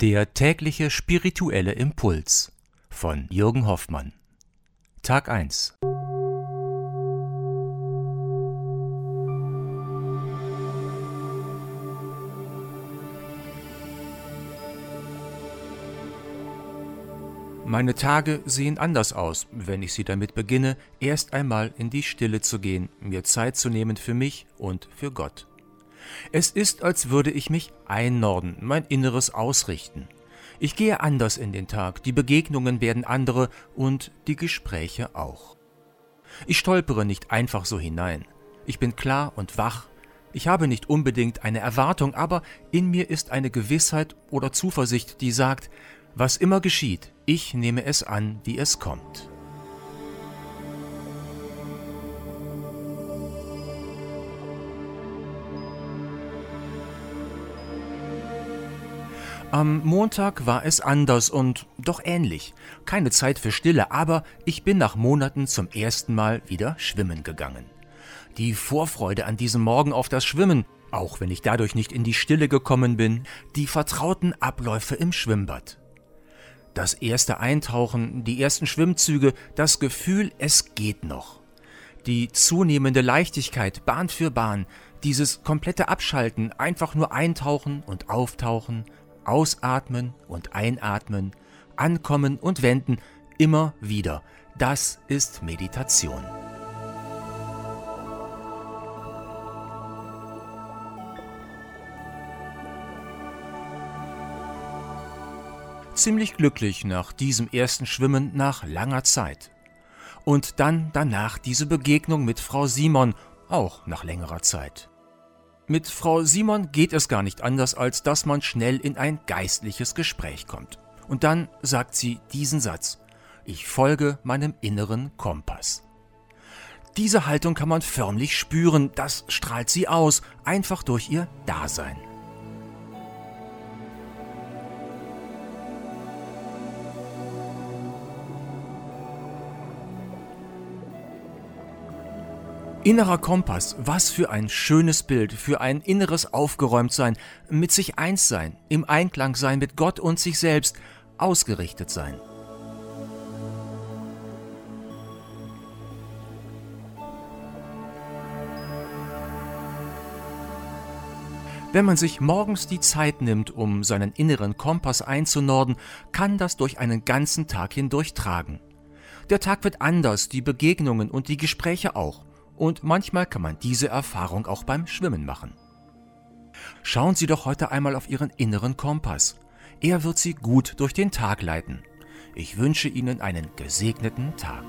Der tägliche spirituelle Impuls von Jürgen Hoffmann. Tag 1. Meine Tage sehen anders aus, wenn ich sie damit beginne, erst einmal in die Stille zu gehen, mir Zeit zu nehmen für mich und für Gott. Es ist, als würde ich mich einnorden, mein Inneres ausrichten. Ich gehe anders in den Tag, die Begegnungen werden andere und die Gespräche auch. Ich stolpere nicht einfach so hinein. Ich bin klar und wach. Ich habe nicht unbedingt eine Erwartung, aber in mir ist eine Gewissheit oder Zuversicht, die sagt, was immer geschieht, ich nehme es an, wie es kommt. Am Montag war es anders und doch ähnlich. Keine Zeit für Stille, aber ich bin nach Monaten zum ersten Mal wieder schwimmen gegangen. Die Vorfreude an diesem Morgen auf das Schwimmen, auch wenn ich dadurch nicht in die Stille gekommen bin, die vertrauten Abläufe im Schwimmbad. Das erste Eintauchen, die ersten Schwimmzüge, das Gefühl, es geht noch. Die zunehmende Leichtigkeit Bahn für Bahn, dieses komplette Abschalten, einfach nur eintauchen und auftauchen, Ausatmen und Einatmen, Ankommen und Wenden, immer wieder. Das ist Meditation. Ziemlich glücklich nach diesem ersten Schwimmen nach langer Zeit. Und dann danach diese Begegnung mit Frau Simon, auch nach längerer Zeit. Mit Frau Simon geht es gar nicht anders, als dass man schnell in ein geistliches Gespräch kommt. Und dann sagt sie diesen Satz. Ich folge meinem inneren Kompass. Diese Haltung kann man förmlich spüren, das strahlt sie aus, einfach durch ihr Dasein. Innerer Kompass, was für ein schönes Bild, für ein inneres Aufgeräumtsein, mit sich eins sein, im Einklang sein mit Gott und sich selbst, ausgerichtet sein. Wenn man sich morgens die Zeit nimmt, um seinen inneren Kompass einzunorden, kann das durch einen ganzen Tag hindurch tragen. Der Tag wird anders, die Begegnungen und die Gespräche auch und manchmal kann man diese Erfahrung auch beim Schwimmen machen. Schauen Sie doch heute einmal auf Ihren inneren Kompass. Er wird Sie gut durch den Tag leiten. Ich wünsche Ihnen einen gesegneten Tag.